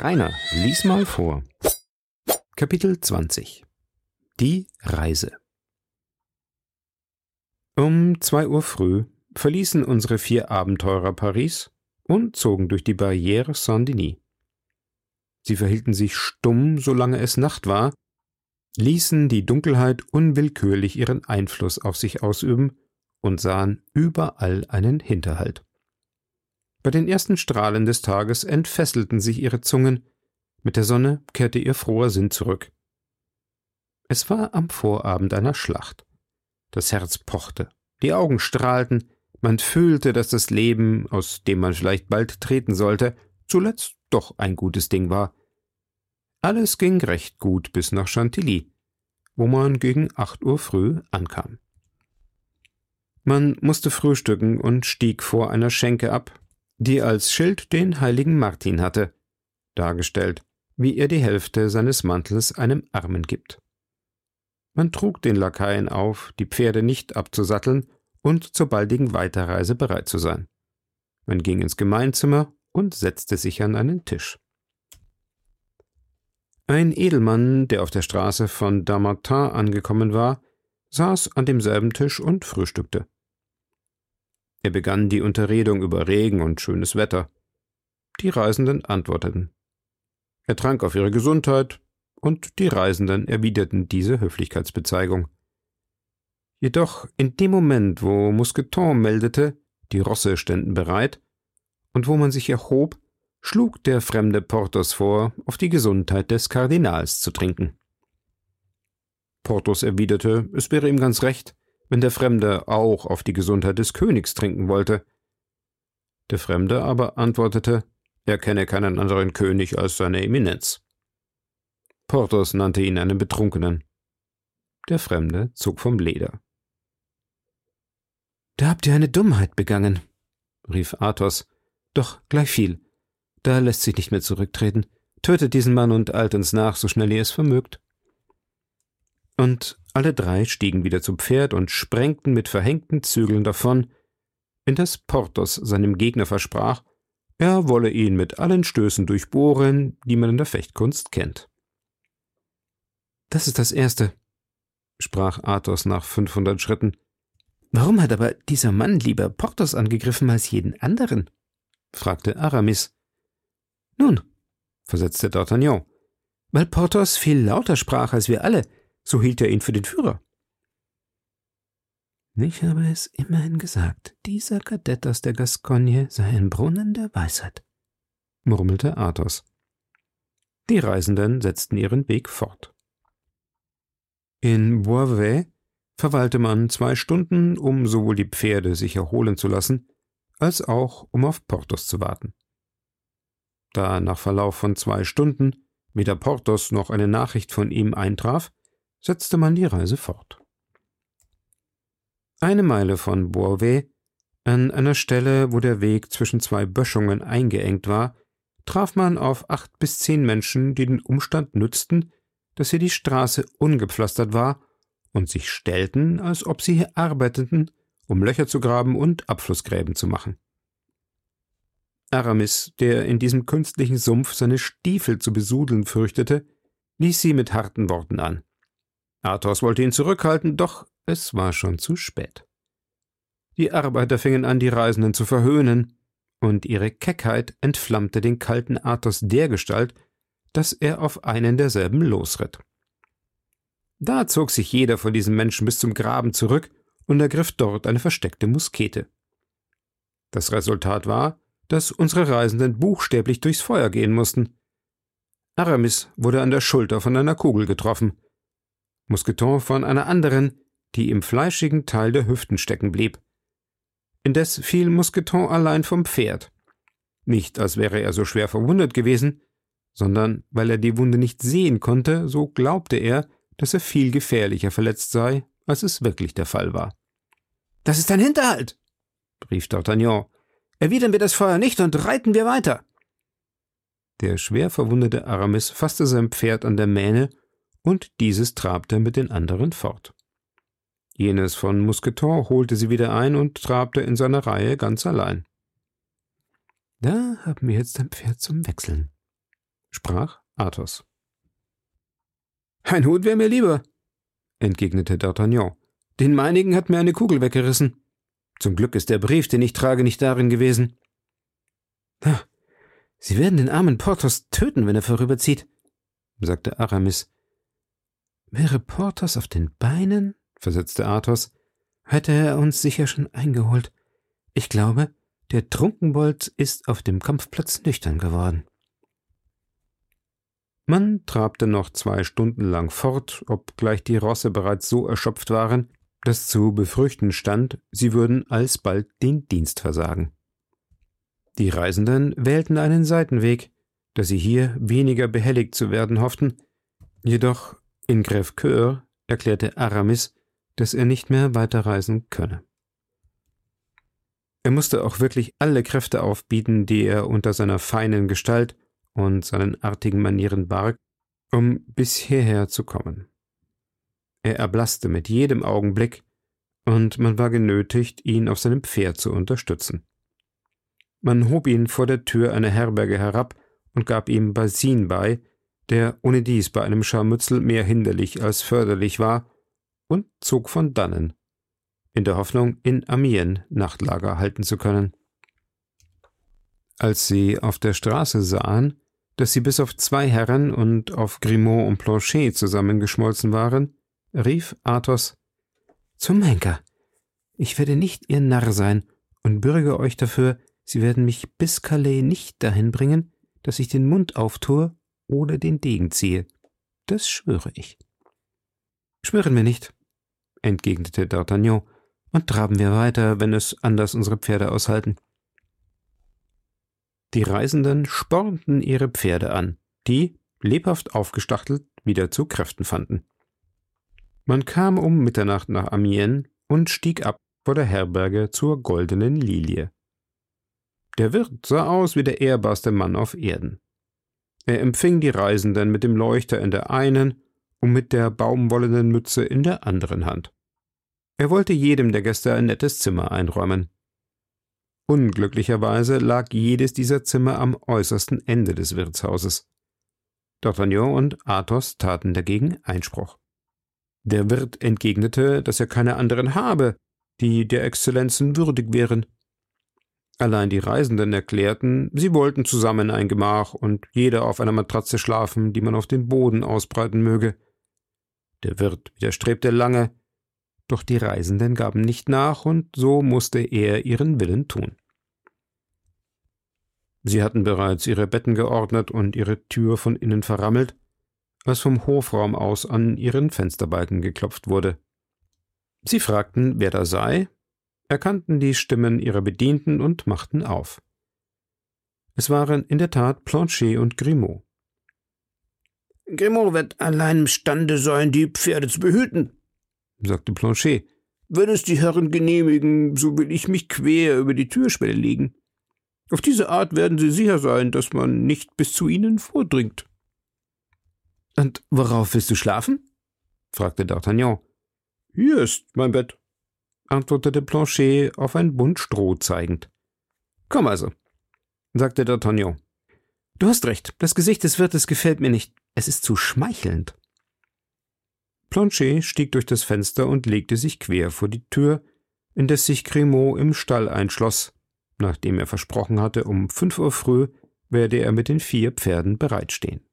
Rainer, lies mal vor. Kapitel 20 Die Reise Um zwei Uhr früh verließen unsere vier Abenteurer Paris und zogen durch die Barriere Saint-Denis. Sie verhielten sich stumm, solange es Nacht war, ließen die Dunkelheit unwillkürlich ihren Einfluss auf sich ausüben und sahen überall einen Hinterhalt. Bei den ersten Strahlen des Tages entfesselten sich ihre Zungen, mit der Sonne kehrte ihr froher Sinn zurück. Es war am Vorabend einer Schlacht. Das Herz pochte, die Augen strahlten, man fühlte, dass das Leben, aus dem man vielleicht bald treten sollte, zuletzt doch ein gutes Ding war. Alles ging recht gut bis nach Chantilly, wo man gegen acht Uhr früh ankam. Man musste frühstücken und stieg vor einer Schenke ab, die als Schild den heiligen Martin hatte, dargestellt, wie er die Hälfte seines Mantels einem Armen gibt. Man trug den Lakaien auf, die Pferde nicht abzusatteln und zur baldigen Weiterreise bereit zu sein. Man ging ins Gemeinzimmer und setzte sich an einen Tisch. Ein Edelmann, der auf der Straße von Damartin angekommen war, saß an demselben Tisch und frühstückte. Er begann die Unterredung über Regen und schönes Wetter. Die Reisenden antworteten. Er trank auf ihre Gesundheit, und die Reisenden erwiderten diese Höflichkeitsbezeigung. Jedoch in dem Moment, wo Mousqueton meldete, die Rosse ständen bereit, und wo man sich erhob, schlug der fremde Porthos vor, auf die Gesundheit des Kardinals zu trinken. Porthos erwiderte, es wäre ihm ganz recht, wenn der Fremde auch auf die Gesundheit des Königs trinken wollte. Der Fremde aber antwortete, er kenne keinen anderen König als seine Eminenz. Porthos nannte ihn einen Betrunkenen. Der Fremde zog vom Leder. Da habt ihr eine Dummheit begangen, rief Athos. Doch gleich viel. Da lässt sich nicht mehr zurücktreten. Tötet diesen Mann und eilt uns nach, so schnell ihr es vermögt. Und alle drei stiegen wieder zu Pferd und sprengten mit verhängten Zügeln davon, in das Porthos seinem Gegner versprach, er wolle ihn mit allen Stößen durchbohren, die man in der Fechtkunst kennt. Das ist das Erste, sprach Athos nach fünfhundert Schritten. Warum hat aber dieser Mann lieber Porthos angegriffen als jeden anderen? fragte Aramis. Nun, versetzte D'Artagnan, weil Porthos viel lauter sprach als wir alle, so hielt er ihn für den Führer. Ich habe es immerhin gesagt, dieser Kadett aus der Gascogne sei ein Brunnen der Weisheit, murmelte Athos. Die Reisenden setzten ihren Weg fort. In Boisvais verweilte man zwei Stunden, um sowohl die Pferde sich erholen zu lassen, als auch um auf Porthos zu warten. Da nach Verlauf von zwei Stunden weder Porthos noch eine Nachricht von ihm eintraf, setzte man die Reise fort. Eine Meile von Bourvet, an einer Stelle, wo der Weg zwischen zwei Böschungen eingeengt war, traf man auf acht bis zehn Menschen, die den Umstand nützten, dass hier die Straße ungepflastert war und sich stellten, als ob sie hier arbeiteten, um Löcher zu graben und Abflussgräben zu machen. Aramis, der in diesem künstlichen Sumpf seine Stiefel zu besudeln fürchtete, ließ sie mit harten Worten an. Athos wollte ihn zurückhalten, doch es war schon zu spät. Die Arbeiter fingen an, die Reisenden zu verhöhnen, und ihre Keckheit entflammte den kalten Athos dergestalt, dass er auf einen derselben losritt. Da zog sich jeder von diesen Menschen bis zum Graben zurück und ergriff dort eine versteckte Muskete. Das Resultat war, dass unsere Reisenden buchstäblich durchs Feuer gehen mussten. Aramis wurde an der Schulter von einer Kugel getroffen, Mousqueton von einer anderen, die im fleischigen Teil der Hüften stecken blieb. Indes fiel Mousqueton allein vom Pferd. Nicht, als wäre er so schwer verwundet gewesen, sondern weil er die Wunde nicht sehen konnte, so glaubte er, dass er viel gefährlicher verletzt sei, als es wirklich der Fall war. Das ist ein Hinterhalt, rief D'Artagnan. Erwidern wir das Feuer nicht und reiten wir weiter. Der schwer verwundete Aramis fasste sein Pferd an der Mähne und dieses trabte mit den anderen fort. Jenes von Mousqueton holte sie wieder ein und trabte in seiner Reihe ganz allein. Da haben wir jetzt ein Pferd zum Wechseln, sprach Athos. Ein Hut wäre mir lieber, entgegnete D'Artagnan. Den meinigen hat mir eine Kugel weggerissen. Zum Glück ist der Brief, den ich trage, nicht darin gewesen. Ah, Sie werden den armen Porthos töten, wenn er vorüberzieht, sagte Aramis. Wäre Porthos auf den Beinen, versetzte Athos, hätte er uns sicher schon eingeholt. Ich glaube, der Trunkenbold ist auf dem Kampfplatz nüchtern geworden. Man trabte noch zwei Stunden lang fort, obgleich die Rosse bereits so erschöpft waren, dass zu befürchten stand, sie würden alsbald den Dienst versagen. Die Reisenden wählten einen Seitenweg, da sie hier weniger behelligt zu werden hofften, jedoch in Crèvecoeur erklärte Aramis, dass er nicht mehr weiterreisen könne. Er musste auch wirklich alle Kräfte aufbieten, die er unter seiner feinen Gestalt und seinen artigen Manieren barg, um bis hierher zu kommen. Er erblaßte mit jedem Augenblick, und man war genötigt, ihn auf seinem Pferd zu unterstützen. Man hob ihn vor der Tür einer Herberge herab und gab ihm Basin bei, der ohnedies bei einem Scharmützel mehr hinderlich als förderlich war, und zog von dannen, in der Hoffnung, in Amiens Nachtlager halten zu können. Als sie auf der Straße sahen, dass sie bis auf zwei Herren und auf Grimaud und Planchet zusammengeschmolzen waren, rief Athos Zum Henker. Ich werde nicht Ihr Narr sein und bürge euch dafür, Sie werden mich bis Calais nicht dahin bringen, dass ich den Mund auftue oder den Degen ziehe. Das schwöre ich. Schwören wir nicht, entgegnete D'Artagnan, und traben wir weiter, wenn es anders unsere Pferde aushalten. Die Reisenden spornten ihre Pferde an, die, lebhaft aufgestachtelt, wieder zu Kräften fanden. Man kam um Mitternacht nach Amiens und stieg ab vor der Herberge zur Goldenen Lilie. Der Wirt sah aus wie der ehrbarste Mann auf Erden. Er empfing die Reisenden mit dem Leuchter in der einen und mit der baumwollenen Mütze in der anderen Hand. Er wollte jedem der Gäste ein nettes Zimmer einräumen. Unglücklicherweise lag jedes dieser Zimmer am äußersten Ende des Wirtshauses. D'Artagnan und Athos taten dagegen Einspruch. Der Wirt entgegnete, dass er keine anderen habe, die der Exzellenzen würdig wären. Allein die Reisenden erklärten, sie wollten zusammen ein Gemach und jeder auf einer Matratze schlafen, die man auf den Boden ausbreiten möge. Der Wirt widerstrebte lange, doch die Reisenden gaben nicht nach, und so musste er ihren Willen tun. Sie hatten bereits ihre Betten geordnet und ihre Tür von innen verrammelt, als vom Hofraum aus an ihren Fensterbalken geklopft wurde. Sie fragten, wer da sei, erkannten die Stimmen ihrer Bedienten und machten auf. Es waren in der Tat Planchet und Grimaud. Grimaud wird allein imstande sein, die Pferde zu behüten, sagte Planchet. Wenn es die Herren genehmigen, so will ich mich quer über die Türschwelle legen. Auf diese Art werden Sie sicher sein, dass man nicht bis zu Ihnen vordringt. Und worauf willst du schlafen? fragte D'Artagnan. Hier ist mein Bett, antwortete Planchet auf ein Bund Stroh zeigend. Komm also, sagte D'Artagnan. Du hast recht, das Gesicht des Wirtes gefällt mir nicht. Es ist zu schmeichelnd. Planchet stieg durch das Fenster und legte sich quer vor die Tür, indes sich Grimaud im Stall einschloss, nachdem er versprochen hatte, um fünf Uhr früh werde er mit den vier Pferden bereitstehen.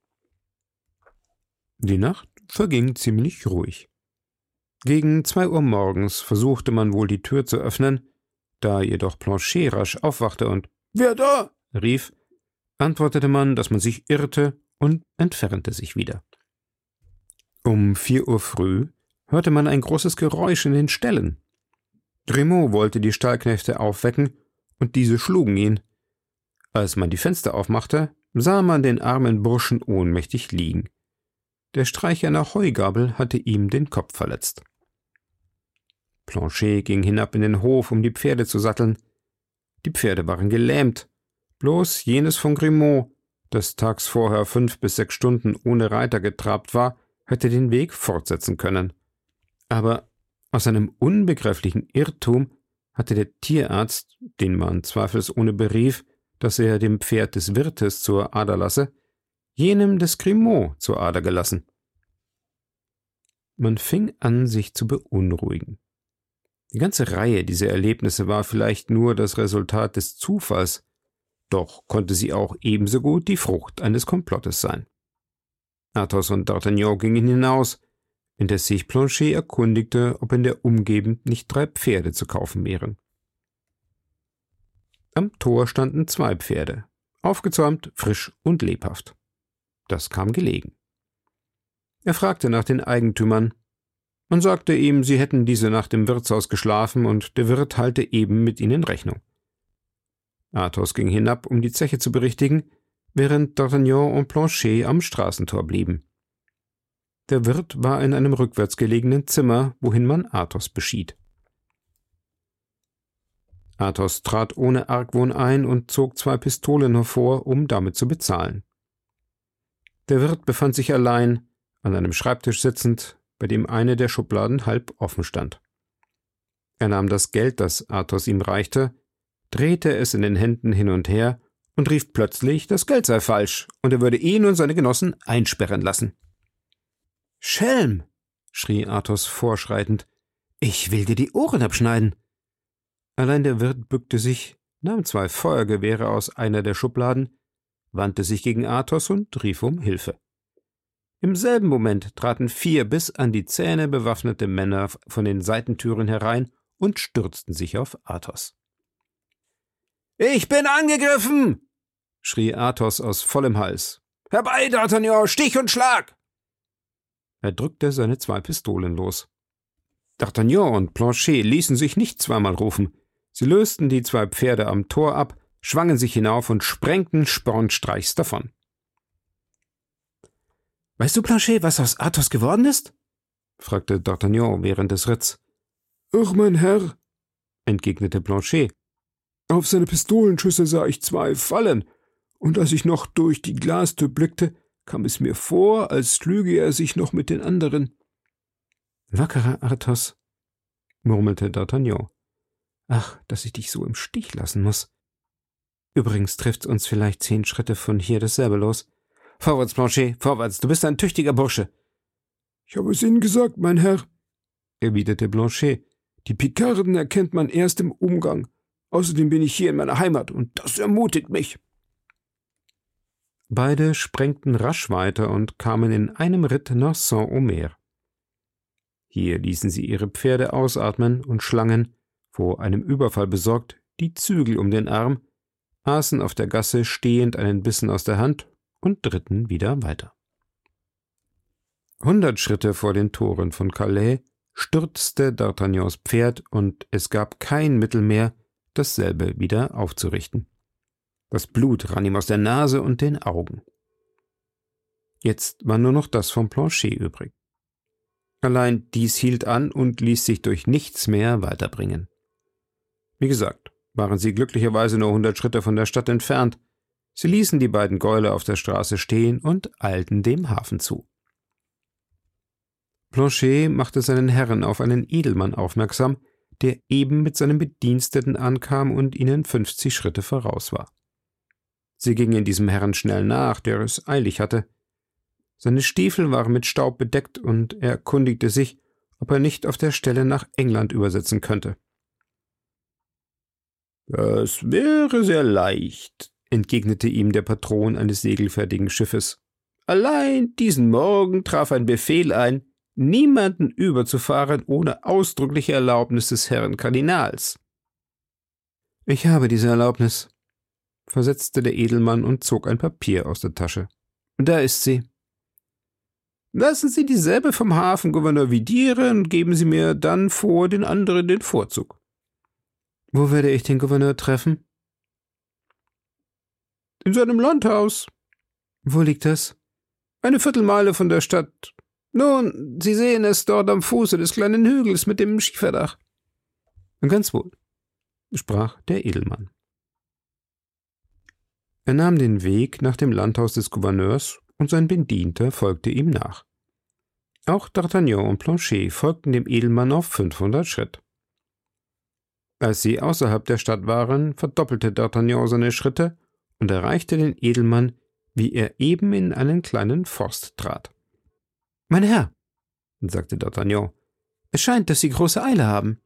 Die Nacht verging ziemlich ruhig. Gegen zwei Uhr morgens versuchte man wohl die Tür zu öffnen, da jedoch Planchet rasch aufwachte und Wer da? rief, antwortete man, dass man sich irrte und entfernte sich wieder. Um vier Uhr früh hörte man ein großes Geräusch in den Ställen. Grimaud wollte die Stallknechte aufwecken, und diese schlugen ihn. Als man die Fenster aufmachte, sah man den armen Burschen ohnmächtig liegen. Der Streicher einer Heugabel hatte ihm den Kopf verletzt. Planchet ging hinab in den Hof, um die Pferde zu satteln. Die Pferde waren gelähmt. Bloß jenes von Grimaud, das tags vorher fünf bis sechs Stunden ohne Reiter getrabt war, hätte den Weg fortsetzen können. Aber aus einem unbegreiflichen Irrtum hatte der Tierarzt, den man zweifelsohne berief, dass er dem Pferd des Wirtes zur Ader lasse, jenem des Grimaud zur Ader gelassen. Man fing an, sich zu beunruhigen. Die ganze Reihe dieser Erlebnisse war vielleicht nur das Resultat des Zufalls, doch konnte sie auch ebenso gut die Frucht eines Komplottes sein. Athos und D'Artagnan gingen hinaus, indes sich Planchet erkundigte, ob in der Umgegend nicht drei Pferde zu kaufen wären. Am Tor standen zwei Pferde, aufgezäumt, frisch und lebhaft. Das kam gelegen. Er fragte nach den Eigentümern. Man sagte ihm, sie hätten diese Nacht im Wirtshaus geschlafen und der Wirt halte eben mit ihnen Rechnung. Athos ging hinab, um die Zeche zu berichtigen, während D'Artagnan und Planchet am Straßentor blieben. Der Wirt war in einem rückwärts gelegenen Zimmer, wohin man Athos beschied. Athos trat ohne Argwohn ein und zog zwei Pistolen hervor, um damit zu bezahlen. Der Wirt befand sich allein, an einem Schreibtisch sitzend, bei dem eine der Schubladen halb offen stand. Er nahm das Geld, das Athos ihm reichte, drehte es in den Händen hin und her und rief plötzlich, das Geld sei falsch und er würde ihn und seine Genossen einsperren lassen. Schelm! schrie Athos vorschreitend. Ich will dir die Ohren abschneiden. Allein der Wirt bückte sich, nahm zwei Feuergewehre aus einer der Schubladen, wandte sich gegen Athos und rief um Hilfe. Im selben Moment traten vier bis an die Zähne bewaffnete Männer von den Seitentüren herein und stürzten sich auf Athos. Ich bin angegriffen! schrie Athos aus vollem Hals. Herbei, D'Artagnan, Stich und Schlag! Er drückte seine zwei Pistolen los. D'Artagnan und Planchet ließen sich nicht zweimal rufen. Sie lösten die zwei Pferde am Tor ab, schwangen sich hinauf und sprengten spornstreichs davon. Weißt du, Planchet, was aus Athos geworden ist? fragte D'Artagnan während des Ritts. Ach, mein Herr, entgegnete Planchet. Auf seine Pistolenschüsse sah ich zwei fallen, und als ich noch durch die Glastür blickte, kam es mir vor, als schlüge er sich noch mit den anderen. Wackerer Athos, murmelte D'Artagnan. Ach, dass ich dich so im Stich lassen muss. Übrigens trifft's uns vielleicht zehn Schritte von hier dasselbe los. Vorwärts, Planchet, vorwärts, du bist ein tüchtiger Bursche. Ich habe es Ihnen gesagt, mein Herr, erwiderte Blanchet. Die Pikarden erkennt man erst im Umgang. Außerdem bin ich hier in meiner Heimat, und das ermutigt mich. Beide sprengten rasch weiter und kamen in einem Ritt nach Saint-Omer. Hier ließen sie ihre Pferde ausatmen und schlangen, vor einem Überfall besorgt, die Zügel um den Arm, aßen auf der Gasse stehend einen Bissen aus der Hand und dritten wieder weiter. Hundert Schritte vor den Toren von Calais stürzte D'Artagnans Pferd und es gab kein Mittel mehr, dasselbe wieder aufzurichten. Das Blut rann ihm aus der Nase und den Augen. Jetzt war nur noch das vom Planchet übrig. Allein dies hielt an und ließ sich durch nichts mehr weiterbringen. Wie gesagt, waren sie glücklicherweise nur hundert Schritte von der Stadt entfernt. Sie ließen die beiden Gäule auf der Straße stehen und eilten dem Hafen zu. Planchet machte seinen Herren auf einen Edelmann aufmerksam, der eben mit seinem Bediensteten ankam und ihnen fünfzig Schritte voraus war. Sie gingen diesem Herrn schnell nach, der es eilig hatte. Seine Stiefel waren mit Staub bedeckt, und er erkundigte sich, ob er nicht auf der Stelle nach England übersetzen könnte. Das wäre sehr leicht, entgegnete ihm der Patron eines segelfertigen Schiffes. Allein diesen Morgen traf ein Befehl ein, niemanden überzufahren ohne ausdrückliche Erlaubnis des Herrn Kardinals. Ich habe diese Erlaubnis, versetzte der Edelmann und zog ein Papier aus der Tasche. Da ist sie. Lassen Sie dieselbe vom Hafengouverneur vidieren und geben Sie mir dann vor den anderen den Vorzug. Wo werde ich den Gouverneur treffen? In seinem Landhaus. Wo liegt das? Eine Viertelmeile von der Stadt. Nun, Sie sehen es dort am Fuße des kleinen Hügels mit dem Schieferdach. Ganz wohl, sprach der Edelmann. Er nahm den Weg nach dem Landhaus des Gouverneurs und sein Bedienter folgte ihm nach. Auch D'Artagnan und Planchet folgten dem Edelmann auf fünfhundert Schritt. Als sie außerhalb der Stadt waren, verdoppelte D'Artagnan seine Schritte und erreichte den Edelmann wie er eben in einen kleinen Forst trat. Mein Herr, sagte D'Artagnan, es scheint, dass Sie große Eile haben.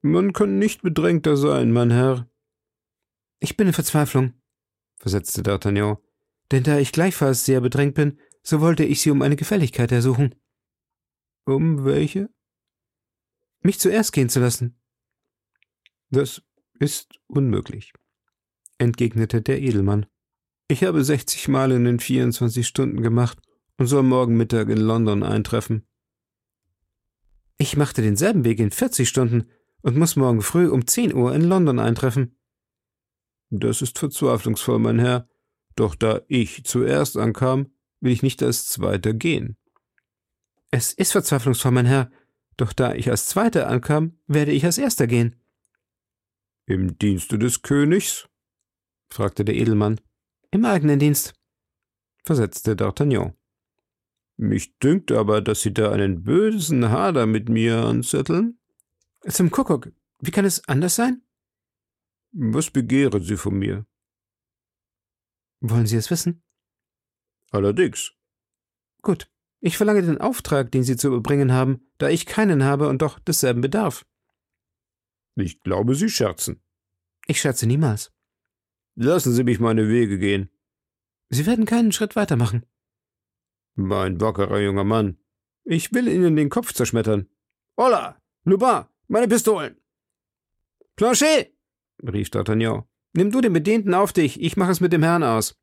Man kann nicht bedrängter sein, mein Herr. Ich bin in Verzweiflung, versetzte D'Artagnan, denn da ich gleichfalls sehr bedrängt bin, so wollte ich Sie um eine Gefälligkeit ersuchen. Um welche? Mich zuerst gehen zu lassen. Das ist unmöglich, entgegnete der Edelmann. Ich habe sechzig Mal in den vierundzwanzig Stunden gemacht und soll morgen Mittag in London eintreffen. Ich machte denselben Weg in vierzig Stunden und muss morgen früh um zehn Uhr in London eintreffen. Das ist verzweiflungsvoll, mein Herr, doch da ich zuerst ankam, will ich nicht als Zweiter gehen. Es ist verzweiflungsvoll, mein Herr, doch da ich als Zweiter ankam, werde ich als Erster gehen. Im Dienste des Königs? Fragte der Edelmann. Im eigenen Dienst, versetzte D'Artagnan. Mich dünkt aber, dass Sie da einen bösen Hader mit mir anzetteln. Zum Kuckuck, wie kann es anders sein? Was begehren Sie von mir? Wollen Sie es wissen? Allerdings. Gut, ich verlange den Auftrag, den Sie zu überbringen haben, da ich keinen habe und doch desselben bedarf. Ich glaube, Sie scherzen. Ich scherze niemals. Lassen Sie mich meine Wege gehen. Sie werden keinen Schritt weitermachen. Mein wackerer junger Mann, ich will Ihnen den Kopf zerschmettern. Holla! Lubin, meine Pistolen! Planchet! rief D'Artagnan. Nimm du den Bedienten auf dich, ich mache es mit dem Herrn aus.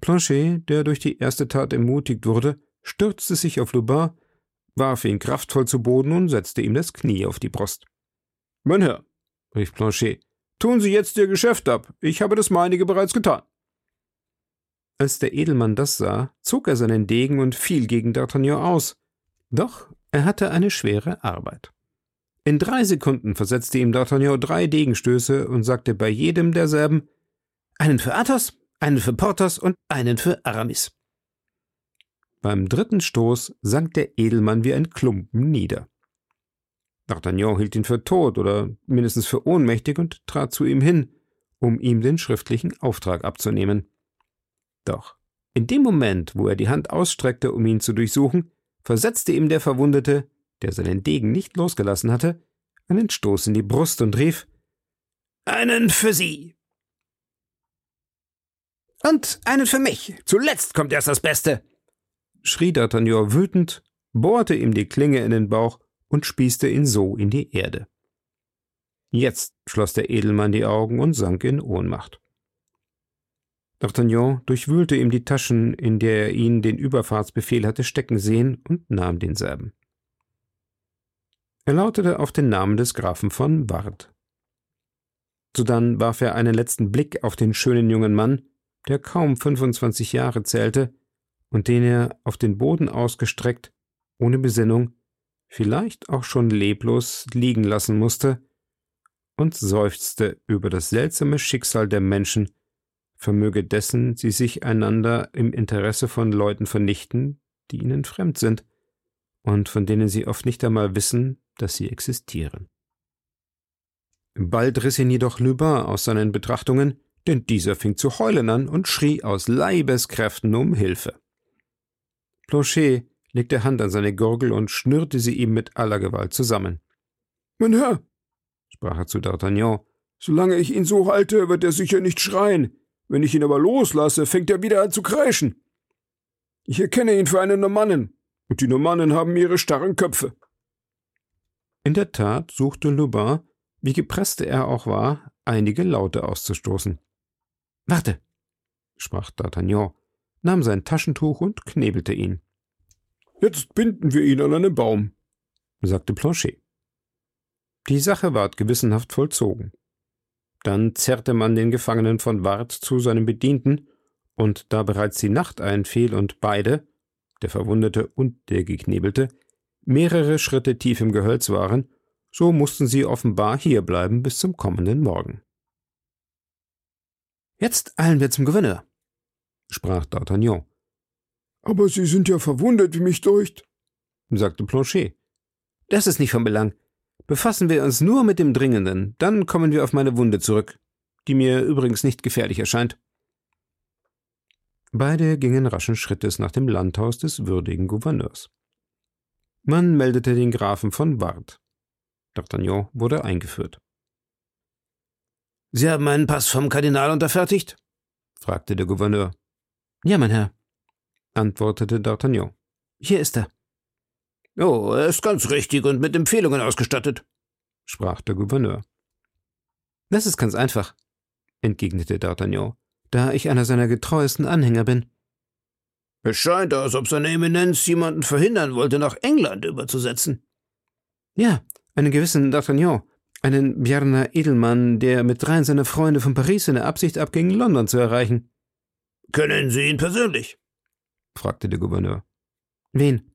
Planchet, der durch die erste Tat ermutigt wurde, stürzte sich auf Lubin, warf ihn kraftvoll zu Boden und setzte ihm das Knie auf die Brust. Mein Herr, rief Planchet, tun Sie jetzt Ihr Geschäft ab, ich habe das meinige bereits getan. Als der Edelmann das sah, zog er seinen Degen und fiel gegen D'Artagnan aus. Doch er hatte eine schwere Arbeit. In drei Sekunden versetzte ihm D'Artagnan drei Degenstöße und sagte bei jedem derselben Einen für Athos, einen für Porthos und einen für Aramis. Beim dritten Stoß sank der Edelmann wie ein Klumpen nieder. D'Artagnan hielt ihn für tot oder mindestens für ohnmächtig und trat zu ihm hin, um ihm den schriftlichen Auftrag abzunehmen. Doch in dem Moment, wo er die Hand ausstreckte, um ihn zu durchsuchen, versetzte ihm der Verwundete der seinen Degen nicht losgelassen hatte, einen Stoß in die Brust und rief Einen für Sie. Und einen für mich. Zuletzt kommt erst das Beste. schrie D'Artagnan wütend, bohrte ihm die Klinge in den Bauch und spießte ihn so in die Erde. Jetzt schloss der Edelmann die Augen und sank in Ohnmacht. D'Artagnan durchwühlte ihm die Taschen, in der er ihn den Überfahrtsbefehl hatte stecken sehen, und nahm denselben. Er lautete auf den Namen des Grafen von Ward. Sodann warf er einen letzten Blick auf den schönen jungen Mann, der kaum 25 Jahre zählte und den er auf den Boden ausgestreckt, ohne Besinnung, vielleicht auch schon leblos liegen lassen musste, und seufzte über das seltsame Schicksal der Menschen, vermöge dessen sie sich einander im Interesse von Leuten vernichten, die ihnen fremd sind und von denen sie oft nicht einmal wissen, dass sie existieren. Bald riss ihn jedoch Lubin aus seinen Betrachtungen, denn dieser fing zu heulen an und schrie aus Leibeskräften um Hilfe. Planchet legte Hand an seine Gurgel und schnürte sie ihm mit aller Gewalt zusammen. Mein Herr, sprach er zu D'Artagnan, solange ich ihn so halte, wird er sicher nicht schreien. Wenn ich ihn aber loslasse, fängt er wieder an zu kreischen. Ich erkenne ihn für einen Normannen, und die Normannen haben ihre starren Köpfe. In der Tat suchte Lubin, wie gepresst er auch war, einige Laute auszustoßen. Warte, sprach D'Artagnan, nahm sein Taschentuch und knebelte ihn. Jetzt binden wir ihn an einen Baum, sagte Planchet. Die Sache ward gewissenhaft vollzogen. Dann zerrte man den Gefangenen von Ward zu seinem Bedienten, und da bereits die Nacht einfiel und beide, der Verwundete und der Geknebelte, mehrere Schritte tief im Gehölz waren, so mussten sie offenbar hierbleiben bis zum kommenden Morgen. Jetzt eilen wir zum Gouverneur, sprach D'Artagnan. Aber Sie sind ja verwundet, wie mich deucht, sagte Planchet. Das ist nicht von Belang. Befassen wir uns nur mit dem Dringenden, dann kommen wir auf meine Wunde zurück, die mir übrigens nicht gefährlich erscheint. Beide gingen raschen Schrittes nach dem Landhaus des würdigen Gouverneurs. Man meldete den Grafen von Ward. D'Artagnan wurde eingeführt. Sie haben einen Pass vom Kardinal unterfertigt? fragte der Gouverneur. Ja, mein Herr, antwortete D'Artagnan. Hier ist er. Oh, er ist ganz richtig und mit Empfehlungen ausgestattet, sprach der Gouverneur. Das ist ganz einfach, entgegnete D'Artagnan, da ich einer seiner getreuesten Anhänger bin. Es scheint, als ob seine Eminenz jemanden verhindern wollte, nach England überzusetzen. Ja, einen gewissen D'Artagnan, einen Bjarner Edelmann, der mit dreien seiner Freunde von Paris in der Absicht abging, London zu erreichen. Kennen Sie ihn persönlich? Fragte der Gouverneur. Wen?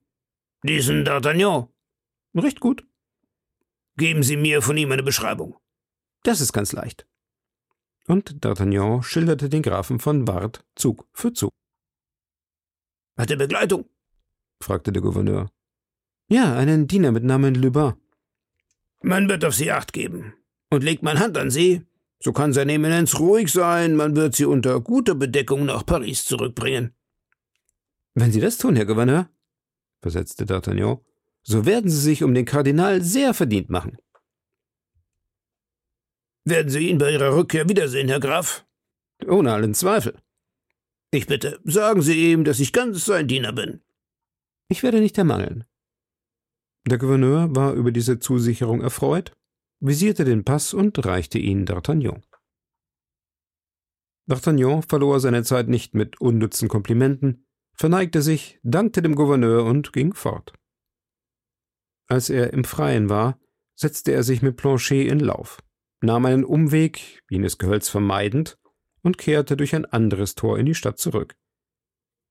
Diesen D'Artagnan. Recht gut. Geben Sie mir von ihm eine Beschreibung. Das ist ganz leicht. Und D'Artagnan schilderte den Grafen von Ward Zug für Zug. Hat er Begleitung? fragte der Gouverneur. Ja, einen Diener mit Namen Lubin. Man wird auf Sie acht geben. Und legt man Hand an Sie, so kann seine Eminenz ruhig sein, man wird Sie unter guter Bedeckung nach Paris zurückbringen. Wenn Sie das tun, Herr Gouverneur, versetzte D'Artagnan, so werden Sie sich um den Kardinal sehr verdient machen. Werden Sie ihn bei Ihrer Rückkehr wiedersehen, Herr Graf? Ohne allen Zweifel. Ich bitte, sagen Sie ihm, dass ich ganz sein Diener bin. Ich werde nicht ermangeln. Der Gouverneur war über diese Zusicherung erfreut, visierte den Pass und reichte ihn D'Artagnan. D'Artagnan verlor seine Zeit nicht mit unnützen Komplimenten, verneigte sich, dankte dem Gouverneur und ging fort. Als er im Freien war, setzte er sich mit Planchet in Lauf, nahm einen Umweg, jenes Gehölz vermeidend, und kehrte durch ein anderes Tor in die Stadt zurück.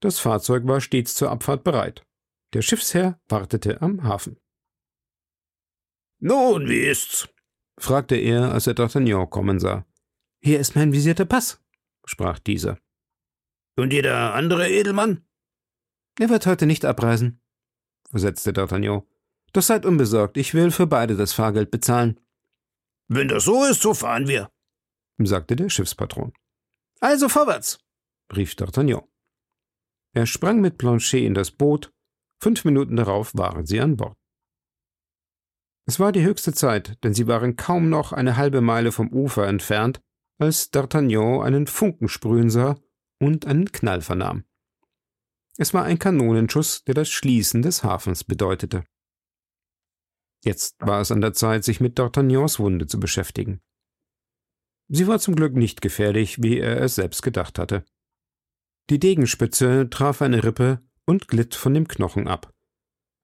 Das Fahrzeug war stets zur Abfahrt bereit. Der Schiffsherr wartete am Hafen. Nun, wie ist's? fragte er, als er D'Artagnan kommen sah. Hier ist mein visierter Pass, sprach dieser. Und jeder andere Edelmann? Er wird heute nicht abreisen, versetzte D'Artagnan. Doch seid unbesorgt, ich will für beide das Fahrgeld bezahlen. Wenn das so ist, so fahren wir, sagte der Schiffspatron. Also vorwärts, rief D'Artagnan. Er sprang mit Planchet in das Boot, fünf Minuten darauf waren sie an Bord. Es war die höchste Zeit, denn sie waren kaum noch eine halbe Meile vom Ufer entfernt, als D'Artagnan einen Funken sprühen sah und einen Knall vernahm. Es war ein Kanonenschuss, der das Schließen des Hafens bedeutete. Jetzt war es an der Zeit, sich mit D'Artagnans Wunde zu beschäftigen. Sie war zum Glück nicht gefährlich, wie er es selbst gedacht hatte. Die Degenspitze traf eine Rippe und glitt von dem Knochen ab.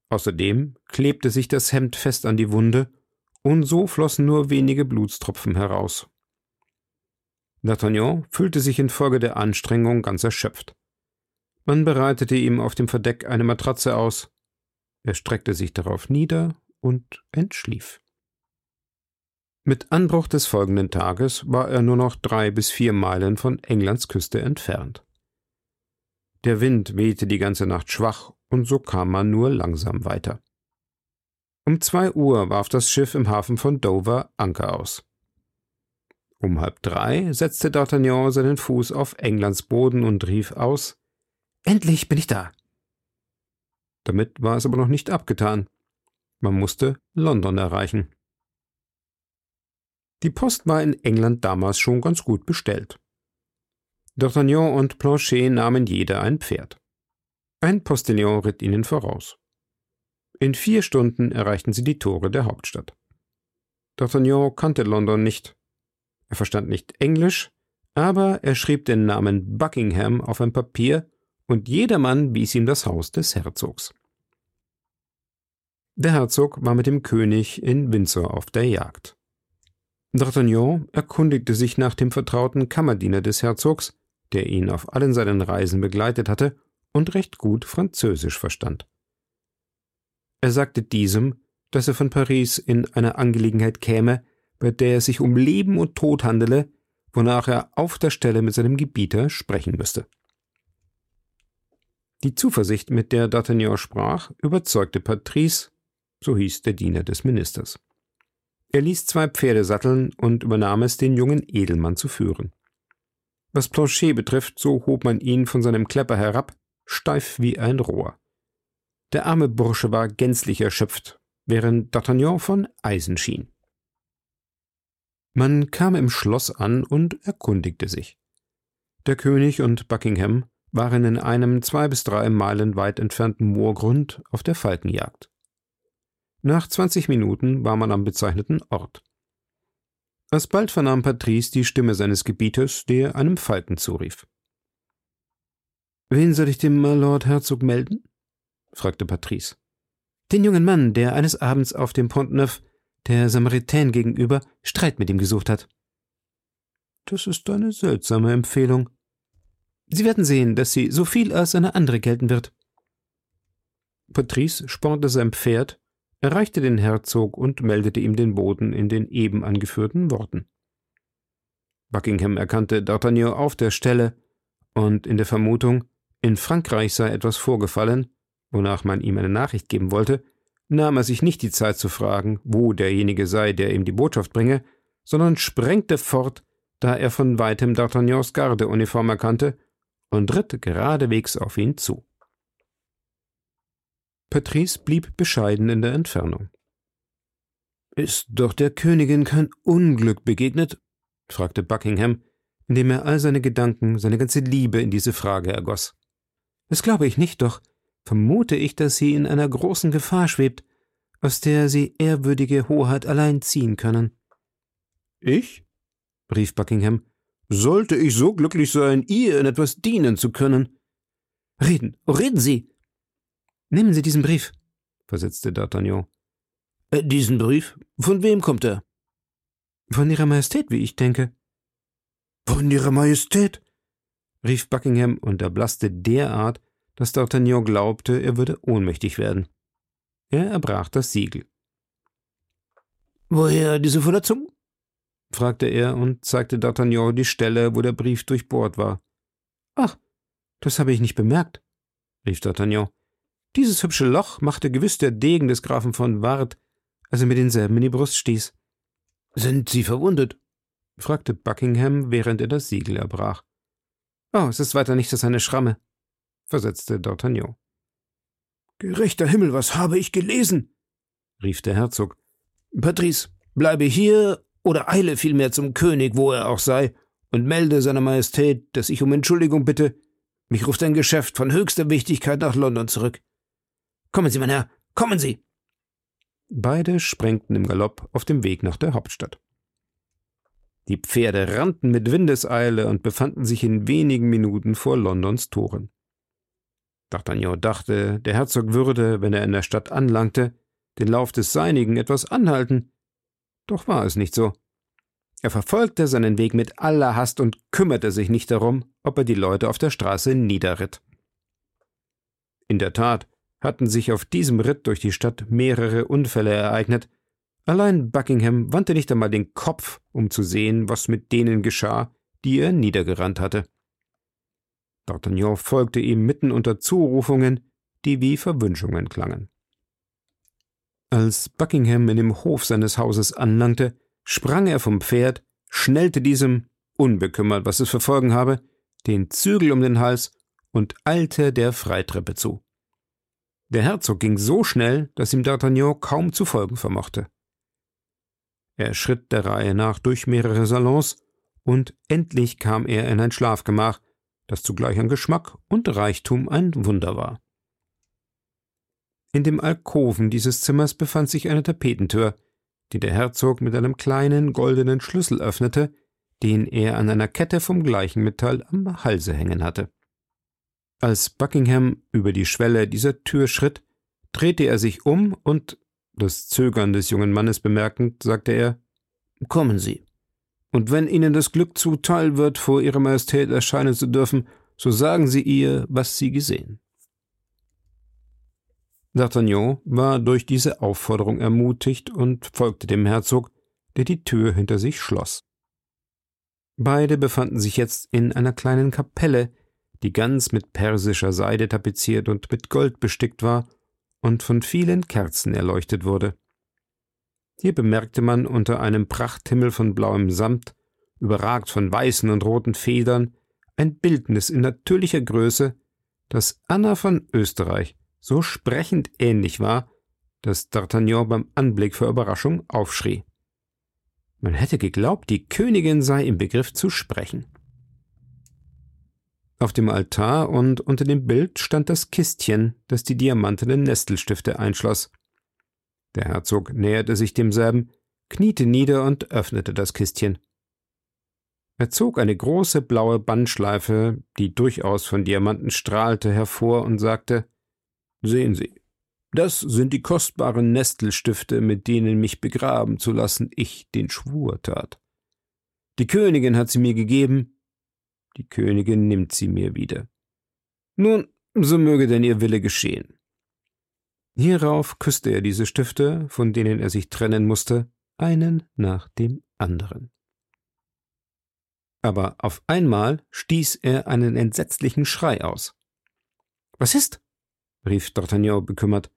Außerdem klebte sich das Hemd fest an die Wunde, und so flossen nur wenige Blutstropfen heraus. D'Artagnan fühlte sich infolge der Anstrengung ganz erschöpft. Man bereitete ihm auf dem Verdeck eine Matratze aus. Er streckte sich darauf nieder und entschlief. Mit Anbruch des folgenden Tages war er nur noch drei bis vier Meilen von Englands Küste entfernt. Der Wind wehte die ganze Nacht schwach, und so kam man nur langsam weiter. Um zwei Uhr warf das Schiff im Hafen von Dover Anker aus. Um halb drei setzte D'Artagnan seinen Fuß auf Englands Boden und rief aus Endlich bin ich da. Damit war es aber noch nicht abgetan. Man musste London erreichen. Die Post war in England damals schon ganz gut bestellt. D'Artagnan und Planchet nahmen jeder ein Pferd. Ein Postillon ritt ihnen voraus. In vier Stunden erreichten sie die Tore der Hauptstadt. D'Artagnan kannte London nicht. Er verstand nicht Englisch, aber er schrieb den Namen Buckingham auf ein Papier und jedermann wies ihm das Haus des Herzogs. Der Herzog war mit dem König in Windsor auf der Jagd. D'Artagnan erkundigte sich nach dem vertrauten Kammerdiener des Herzogs, der ihn auf allen seinen Reisen begleitet hatte und recht gut Französisch verstand. Er sagte diesem, dass er von Paris in eine Angelegenheit käme, bei der es sich um Leben und Tod handele, wonach er auf der Stelle mit seinem Gebieter sprechen müsste. Die Zuversicht, mit der D'Artagnan sprach, überzeugte Patrice, so hieß der Diener des Ministers. Er ließ zwei Pferde satteln und übernahm es, den jungen Edelmann zu führen. Was Planchet betrifft, so hob man ihn von seinem Klepper herab, steif wie ein Rohr. Der arme Bursche war gänzlich erschöpft, während D'Artagnan von Eisen schien. Man kam im Schloss an und erkundigte sich. Der König und Buckingham waren in einem zwei bis drei Meilen weit entfernten Moorgrund auf der Falkenjagd. Nach zwanzig Minuten war man am bezeichneten Ort. Alsbald vernahm Patrice die Stimme seines Gebieters, der einem Falken zurief. Wen soll ich dem Lord Herzog melden? fragte Patrice. Den jungen Mann, der eines Abends auf dem Pont Neuf, der Samaritaine gegenüber, Streit mit ihm gesucht hat. Das ist eine seltsame Empfehlung. Sie werden sehen, dass sie so viel als eine andere gelten wird. Patrice spornte sein Pferd erreichte den Herzog und meldete ihm den Boden in den eben angeführten Worten. Buckingham erkannte D'Artagnan auf der Stelle und in der Vermutung, in Frankreich sei etwas vorgefallen, wonach man ihm eine Nachricht geben wollte, nahm er sich nicht die Zeit zu fragen, wo derjenige sei, der ihm die Botschaft bringe, sondern sprengte fort, da er von weitem D'Artagnans Gardeuniform erkannte, und ritt geradewegs auf ihn zu. Patrice blieb bescheiden in der Entfernung. Ist doch der Königin kein Unglück begegnet? fragte Buckingham, indem er all seine Gedanken, seine ganze Liebe in diese Frage ergoss. Das glaube ich nicht, doch vermute ich, dass sie in einer großen Gefahr schwebt, aus der sie ehrwürdige Hoheit allein ziehen können. Ich? rief Buckingham. Sollte ich so glücklich sein, ihr in etwas dienen zu können? Reden, reden Sie, Nehmen Sie diesen Brief, versetzte D'Artagnan. Äh, diesen Brief? Von wem kommt er? Von Ihrer Majestät, wie ich denke. Von Ihrer Majestät? rief Buckingham und erblaßte derart, dass D'Artagnan glaubte, er würde ohnmächtig werden. Er erbrach das Siegel. Woher diese Verletzung? Fragte er und zeigte D'Artagnan die Stelle, wo der Brief durchbohrt war. Ach, das habe ich nicht bemerkt, rief D'Artagnan. Dieses hübsche Loch machte gewiss der Degen des Grafen von Ward, als er mir denselben in die Brust stieß. Sind Sie verwundet? fragte Buckingham, während er das Siegel erbrach. Oh, es ist weiter nichts als eine Schramme, versetzte D'Artagnan. Gerechter Himmel, was habe ich gelesen? rief der Herzog. Patrice, bleibe hier oder eile vielmehr zum König, wo er auch sei, und melde seiner Majestät, dass ich um Entschuldigung bitte. Mich ruft ein Geschäft von höchster Wichtigkeit nach London zurück. Kommen Sie, mein Herr, kommen Sie! Beide sprengten im Galopp auf dem Weg nach der Hauptstadt. Die Pferde rannten mit Windeseile und befanden sich in wenigen Minuten vor Londons Toren. D'Artagnan dachte, der Herzog würde, wenn er in der Stadt anlangte, den Lauf des Seinigen etwas anhalten. Doch war es nicht so. Er verfolgte seinen Weg mit aller Hast und kümmerte sich nicht darum, ob er die Leute auf der Straße niederritt. In der Tat, hatten sich auf diesem Ritt durch die Stadt mehrere Unfälle ereignet. Allein Buckingham wandte nicht einmal den Kopf, um zu sehen, was mit denen geschah, die er niedergerannt hatte. D'Artagnan folgte ihm mitten unter Zurufungen, die wie Verwünschungen klangen. Als Buckingham in dem Hof seines Hauses anlangte, sprang er vom Pferd, schnellte diesem, unbekümmert, was es für Folgen habe, den Zügel um den Hals und eilte der Freitreppe zu. Der Herzog ging so schnell, dass ihm D'Artagnan kaum zu folgen vermochte. Er schritt der Reihe nach durch mehrere Salons, und endlich kam er in ein Schlafgemach, das zugleich an Geschmack und Reichtum ein Wunder war. In dem Alkoven dieses Zimmers befand sich eine Tapetentür, die der Herzog mit einem kleinen goldenen Schlüssel öffnete, den er an einer Kette vom gleichen Metall am Halse hängen hatte. Als Buckingham über die Schwelle dieser Tür schritt, drehte er sich um und, das Zögern des jungen Mannes bemerkend, sagte er Kommen Sie. Und wenn Ihnen das Glück zuteil wird, vor Ihrer Majestät erscheinen zu dürfen, so sagen Sie ihr, was Sie gesehen. D'Artagnan war durch diese Aufforderung ermutigt und folgte dem Herzog, der die Tür hinter sich schloss. Beide befanden sich jetzt in einer kleinen Kapelle, die ganz mit persischer Seide tapeziert und mit Gold bestickt war und von vielen Kerzen erleuchtet wurde. Hier bemerkte man unter einem Prachthimmel von blauem Samt, überragt von weißen und roten Federn, ein Bildnis in natürlicher Größe, das Anna von Österreich so sprechend ähnlich war, dass D'Artagnan beim Anblick vor Überraschung aufschrie. Man hätte geglaubt, die Königin sei im Begriff zu sprechen. Auf dem Altar und unter dem Bild stand das Kistchen, das die diamantenen Nestelstifte einschloss. Der Herzog näherte sich demselben, kniete nieder und öffnete das Kistchen. Er zog eine große blaue Bandschleife, die durchaus von Diamanten strahlte, hervor und sagte Sehen Sie, das sind die kostbaren Nestelstifte, mit denen mich begraben zu lassen ich den Schwur tat. Die Königin hat sie mir gegeben, die Königin nimmt sie mir wieder. Nun, so möge denn ihr Wille geschehen. Hierauf küsste er diese Stifte, von denen er sich trennen musste, einen nach dem anderen. Aber auf einmal stieß er einen entsetzlichen Schrei aus. Was ist? Rief D'Artagnan bekümmert.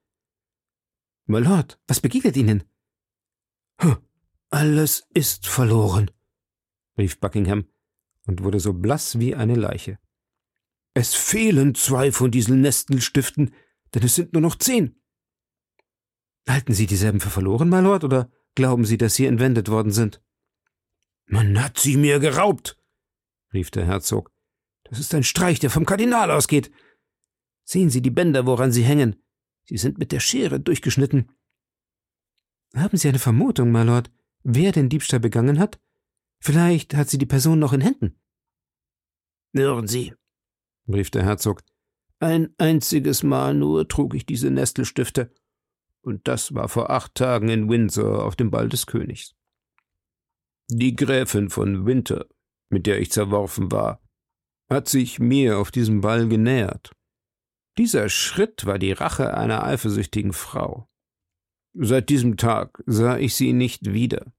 Mylord, was begegnet Ihnen? Alles ist verloren, rief Buckingham und wurde so blass wie eine Leiche. Es fehlen zwei von diesen Nestelstiften, denn es sind nur noch zehn. Halten Sie dieselben für verloren, Mylord, oder glauben Sie, dass sie entwendet worden sind? Man hat sie mir geraubt, rief der Herzog. Das ist ein Streich, der vom Kardinal ausgeht. Sehen Sie die Bänder, woran sie hängen. Sie sind mit der Schere durchgeschnitten. Haben Sie eine Vermutung, Mylord, wer den Diebstahl begangen hat? Vielleicht hat sie die Person noch in Händen. Hören Sie, rief der Herzog, ein einziges Mal nur trug ich diese Nestelstifte, und das war vor acht Tagen in Windsor auf dem Ball des Königs. Die Gräfin von Winter, mit der ich zerworfen war, hat sich mir auf diesem Ball genähert. Dieser Schritt war die Rache einer eifersüchtigen Frau. Seit diesem Tag sah ich sie nicht wieder.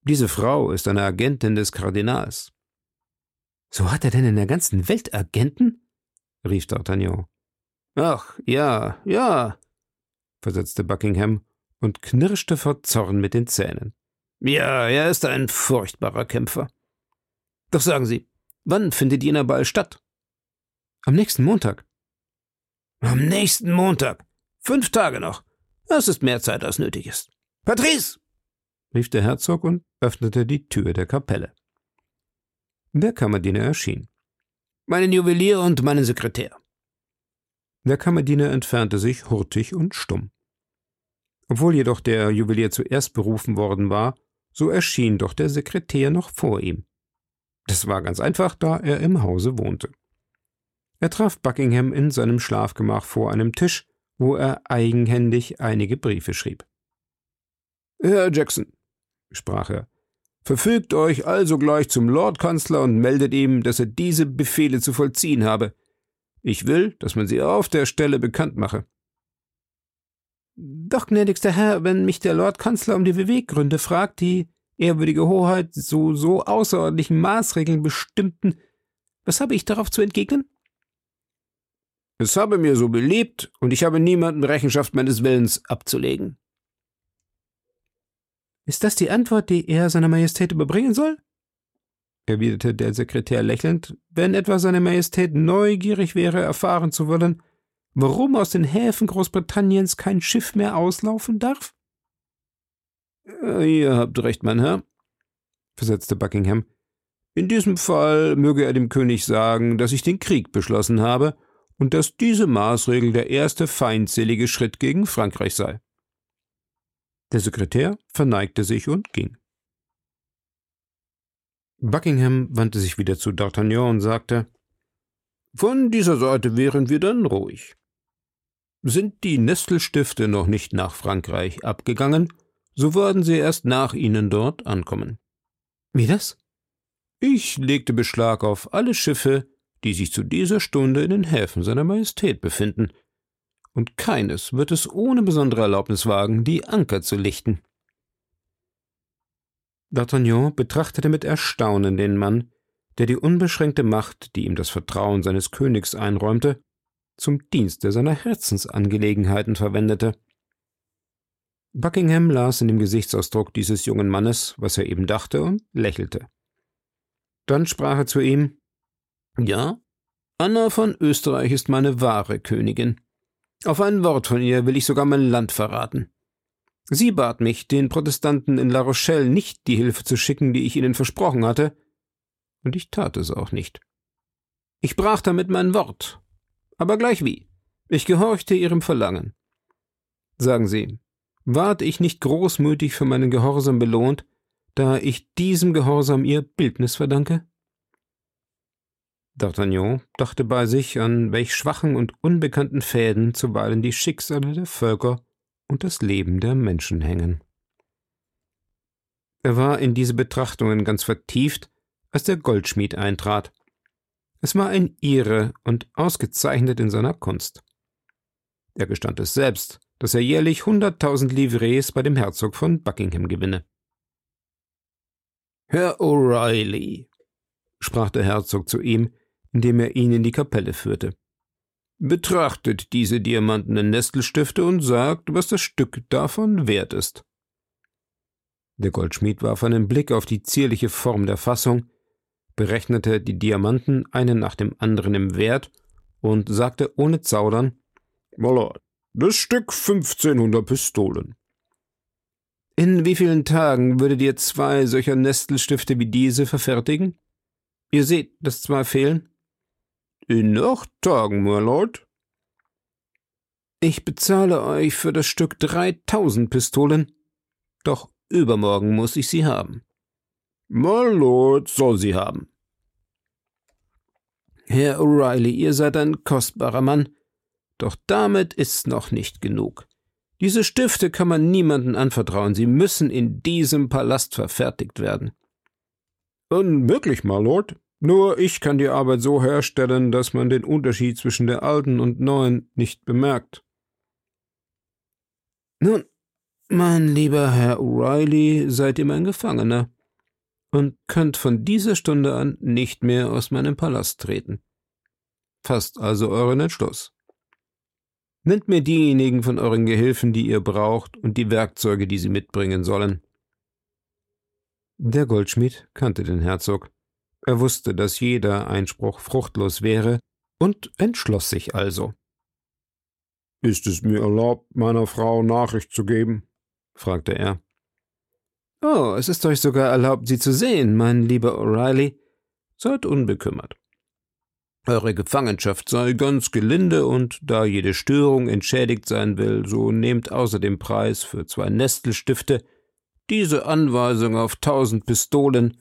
Diese Frau ist eine Agentin des Kardinals. So hat er denn in der ganzen Welt Agenten? rief D'Artagnan. Ach, ja, ja, versetzte Buckingham und knirschte vor Zorn mit den Zähnen. Ja, er ist ein furchtbarer Kämpfer. Doch sagen Sie, wann findet jener Ball statt? Am nächsten Montag. Am nächsten Montag. Fünf Tage noch. Das ist mehr Zeit, als nötig ist. Patrice! rief der Herzog und öffnete die Tür der Kapelle. Der Kammerdiener erschien. Meinen Juwelier und meinen Sekretär. Der Kammerdiener entfernte sich hurtig und stumm. Obwohl jedoch der Juwelier zuerst berufen worden war, so erschien doch der Sekretär noch vor ihm. Das war ganz einfach, da er im Hause wohnte. Er traf Buckingham in seinem Schlafgemach vor einem Tisch, wo er eigenhändig einige Briefe schrieb. Herr Jackson, sprach er, verfügt euch also gleich zum Lordkanzler und meldet ihm, dass er diese Befehle zu vollziehen habe. Ich will, dass man sie auf der Stelle bekannt mache. Doch, gnädigster Herr, wenn mich der Lordkanzler um die Beweggründe fragt, die ehrwürdige Hoheit so so außerordentlichen Maßregeln bestimmten, was habe ich darauf zu entgegnen? Es habe mir so beliebt, und ich habe niemanden Rechenschaft meines Willens abzulegen. Ist das die Antwort, die er seiner Majestät überbringen soll? erwiderte der Sekretär lächelnd, wenn etwa seine Majestät neugierig wäre, erfahren zu wollen, warum aus den Häfen Großbritanniens kein Schiff mehr auslaufen darf? Äh, ihr habt recht, mein Herr, versetzte Buckingham. In diesem Fall möge er dem König sagen, dass ich den Krieg beschlossen habe und dass diese Maßregel der erste feindselige Schritt gegen Frankreich sei. Der Sekretär verneigte sich und ging. Buckingham wandte sich wieder zu D'Artagnan und sagte Von dieser Seite wären wir dann ruhig. Sind die Nestelstifte noch nicht nach Frankreich abgegangen, so werden sie erst nach ihnen dort ankommen. Wie das? Ich legte Beschlag auf alle Schiffe, die sich zu dieser Stunde in den Häfen seiner Majestät befinden, und keines wird es ohne besondere Erlaubnis wagen, die Anker zu lichten. D'Artagnan betrachtete mit Erstaunen den Mann, der die unbeschränkte Macht, die ihm das Vertrauen seines Königs einräumte, zum Dienste seiner Herzensangelegenheiten verwendete. Buckingham las in dem Gesichtsausdruck dieses jungen Mannes, was er eben dachte, und lächelte. Dann sprach er zu ihm Ja, Anna von Österreich ist meine wahre Königin. Auf ein Wort von ihr will ich sogar mein Land verraten. Sie bat mich, den Protestanten in La Rochelle nicht die Hilfe zu schicken, die ich ihnen versprochen hatte, und ich tat es auch nicht. Ich brach damit mein Wort, aber gleich wie. Ich gehorchte ihrem Verlangen. Sagen Sie, ward ich nicht großmütig für meinen Gehorsam belohnt, da ich diesem Gehorsam ihr Bildnis verdanke? D'Artagnan dachte bei sich, an welch schwachen und unbekannten Fäden zuweilen die Schicksale der Völker und das Leben der Menschen hängen. Er war in diese Betrachtungen ganz vertieft, als der Goldschmied eintrat. Es war ein Ire und ausgezeichnet in seiner Kunst. Er gestand es selbst, dass er jährlich hunderttausend Livrets bei dem Herzog von Buckingham gewinne. Herr O'Reilly, sprach der Herzog zu ihm, indem er ihn in die Kapelle führte. Betrachtet diese diamantenen Nestelstifte und sagt, was das Stück davon wert ist. Der Goldschmied warf einen Blick auf die zierliche Form der Fassung, berechnete die Diamanten einen nach dem anderen im Wert und sagte ohne Zaudern: Voilà, das Stück 1500 Pistolen. In wie vielen Tagen würdet ihr zwei solcher Nestelstifte wie diese verfertigen? Ihr seht, dass zwei fehlen? In acht Tagen, my Lord. Ich bezahle euch für das Stück dreitausend Pistolen, doch übermorgen muss ich sie haben. My Lord soll sie haben. Herr O'Reilly, ihr seid ein kostbarer Mann, doch damit ist's noch nicht genug. Diese Stifte kann man niemanden anvertrauen, sie müssen in diesem Palast verfertigt werden. Unmöglich, my Lord. Nur ich kann die Arbeit so herstellen, dass man den Unterschied zwischen der alten und neuen nicht bemerkt. Nun, mein lieber Herr O'Reilly, seid ihr mein Gefangener und könnt von dieser Stunde an nicht mehr aus meinem Palast treten. Fasst also euren Entschluss. Nennt mir diejenigen von euren Gehilfen, die ihr braucht, und die Werkzeuge, die sie mitbringen sollen. Der Goldschmied kannte den Herzog er wusste, dass jeder Einspruch fruchtlos wäre und entschloss sich also. Ist es mir erlaubt, meiner Frau Nachricht zu geben? fragte er. Oh, es ist euch sogar erlaubt, sie zu sehen, mein lieber O'Reilly. Seid unbekümmert. Eure Gefangenschaft sei ganz gelinde, und da jede Störung entschädigt sein will, so nehmt außer dem Preis für zwei Nestelstifte diese Anweisung auf tausend Pistolen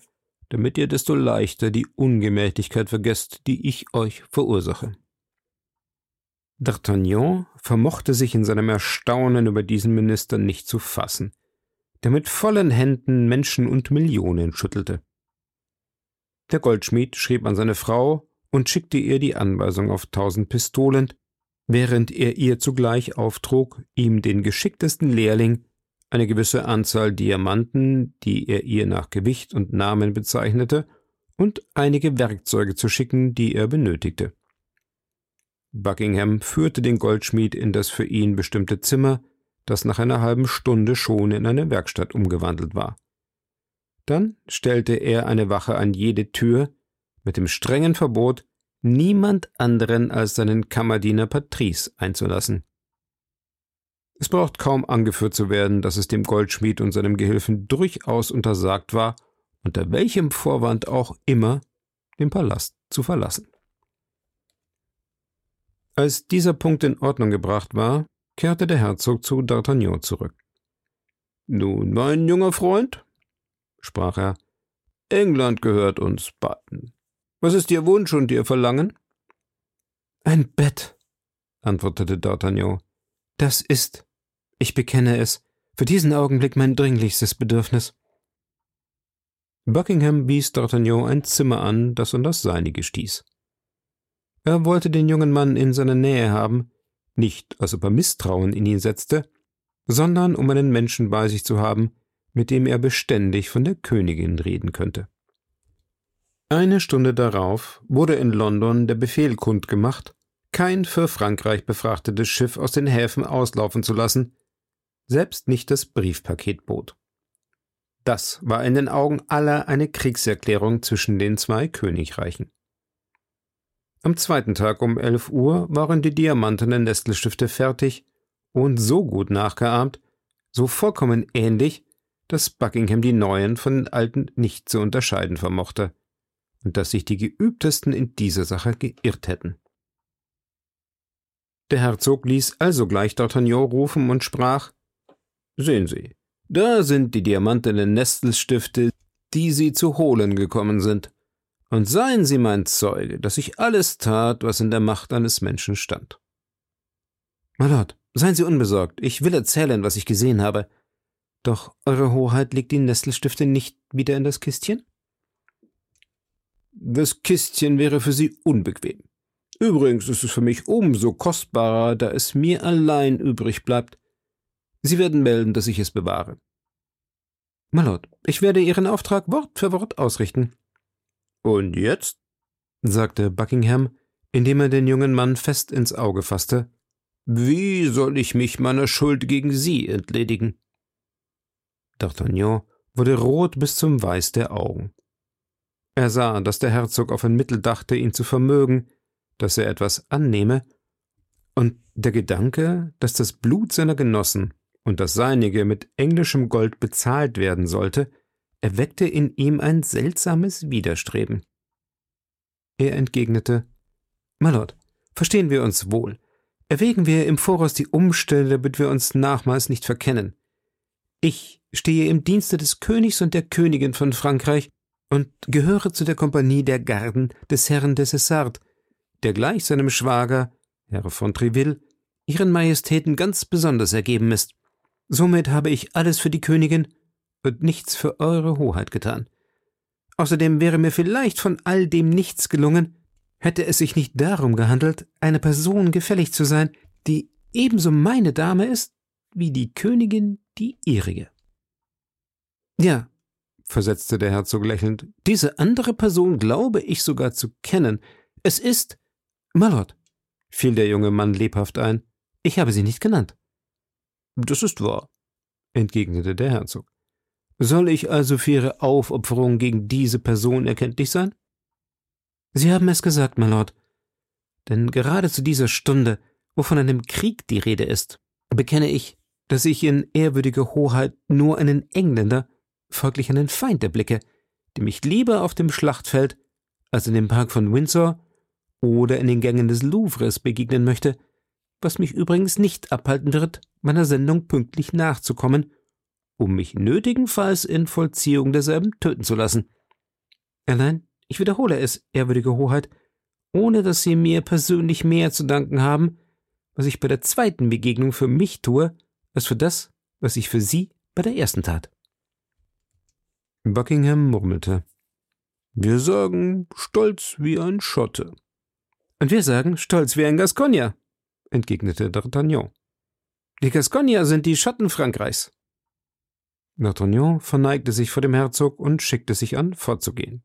damit ihr desto leichter die Ungemächlichkeit vergesst, die ich euch verursache. D'Artagnan vermochte sich in seinem Erstaunen über diesen Minister nicht zu fassen, der mit vollen Händen Menschen und Millionen schüttelte. Der Goldschmied schrieb an seine Frau und schickte ihr die Anweisung auf tausend Pistolen, während er ihr zugleich auftrug, ihm den geschicktesten Lehrling eine gewisse Anzahl Diamanten, die er ihr nach Gewicht und Namen bezeichnete, und einige Werkzeuge zu schicken, die er benötigte. Buckingham führte den Goldschmied in das für ihn bestimmte Zimmer, das nach einer halben Stunde schon in eine Werkstatt umgewandelt war. Dann stellte er eine Wache an jede Tür, mit dem strengen Verbot, niemand anderen als seinen Kammerdiener Patrice einzulassen. Es braucht kaum angeführt zu werden, dass es dem Goldschmied und seinem Gehilfen durchaus untersagt war, unter welchem Vorwand auch immer, den Palast zu verlassen. Als dieser Punkt in Ordnung gebracht war, kehrte der Herzog zu D'Artagnan zurück. Nun, mein junger Freund, sprach er, England gehört uns beiden. Was ist Ihr Wunsch und Ihr Verlangen? Ein Bett, antwortete D'Artagnan. Das ist, ich bekenne es, für diesen Augenblick mein dringlichstes Bedürfnis. Buckingham wies D'Artagnan ein Zimmer an, das an das seinige stieß. Er wollte den jungen Mann in seiner Nähe haben, nicht als ob er Misstrauen in ihn setzte, sondern um einen Menschen bei sich zu haben, mit dem er beständig von der Königin reden könnte. Eine Stunde darauf wurde in London der Befehl kundgemacht, kein für Frankreich befrachtetes Schiff aus den Häfen auslaufen zu lassen, selbst nicht das Briefpaketboot. Das war in den Augen aller eine Kriegserklärung zwischen den zwei Königreichen. Am zweiten Tag um elf Uhr waren die diamantenen Nestelstifte fertig und so gut nachgeahmt, so vollkommen ähnlich, dass Buckingham die neuen von den alten nicht zu unterscheiden vermochte und dass sich die Geübtesten in dieser Sache geirrt hätten. Der Herzog ließ also gleich D'Artagnan rufen und sprach Sehen Sie, da sind die diamantenen Nestelstifte, die Sie zu holen gekommen sind. Und seien Sie mein Zeuge, dass ich alles tat, was in der Macht eines Menschen stand. My Lord, seien Sie unbesorgt, ich will erzählen, was ich gesehen habe. Doch Eure Hoheit legt die Nestelstifte nicht wieder in das Kistchen? Das Kistchen wäre für Sie unbequem. Übrigens ist es für mich umso kostbarer, da es mir allein übrig bleibt. Sie werden melden, dass ich es bewahre. My Lord, ich werde Ihren Auftrag Wort für Wort ausrichten. Und jetzt? sagte Buckingham, indem er den jungen Mann fest ins Auge fasste. Wie soll ich mich meiner Schuld gegen Sie entledigen? D'Artagnan wurde rot bis zum Weiß der Augen. Er sah, dass der Herzog auf ein Mittel dachte, ihn zu vermögen, dass er etwas annehme, und der Gedanke, dass das Blut seiner Genossen und das seinige mit englischem Gold bezahlt werden sollte, erweckte in ihm ein seltsames Widerstreben. Er entgegnete Mylord, verstehen wir uns wohl. Erwägen wir im Voraus die Umstände, damit wir uns nachmals nicht verkennen. Ich stehe im Dienste des Königs und der Königin von Frankreich und gehöre zu der Kompanie der Garden des Herrn de Cessart, der gleich seinem Schwager, Herr von Treville, ihren Majestäten ganz besonders ergeben ist. Somit habe ich alles für die Königin und nichts für eure Hoheit getan. Außerdem wäre mir vielleicht von all dem nichts gelungen, hätte es sich nicht darum gehandelt, eine Person gefällig zu sein, die ebenso meine Dame ist, wie die Königin die ihrige. Ja, versetzte der Herzog lächelnd, diese andere Person glaube ich sogar zu kennen. Es ist Malord, fiel der junge Mann lebhaft ein. Ich habe sie nicht genannt. Das ist wahr, entgegnete der Herzog. Soll ich also für Ihre Aufopferung gegen diese Person erkenntlich sein? Sie haben es gesagt, Malord. Denn gerade zu dieser Stunde, wo von einem Krieg die Rede ist, bekenne ich, dass ich in ehrwürdiger Hoheit nur einen Engländer, folglich einen Feind erblicke, dem ich lieber auf dem Schlachtfeld als in dem Park von Windsor oder in den Gängen des Louvres begegnen möchte, was mich übrigens nicht abhalten wird, meiner Sendung pünktlich nachzukommen, um mich nötigenfalls in Vollziehung derselben töten zu lassen. Allein, ich wiederhole es, ehrwürdige Hoheit, ohne dass Sie mir persönlich mehr zu danken haben, was ich bei der zweiten Begegnung für mich tue, als für das, was ich für Sie bei der ersten tat. Buckingham murmelte. Wir sagen stolz wie ein Schotte. Und wir sagen stolz wie ein Gascogner, entgegnete D'Artagnan. Die Gascogner sind die Schotten Frankreichs. D'Artagnan verneigte sich vor dem Herzog und schickte sich an, fortzugehen.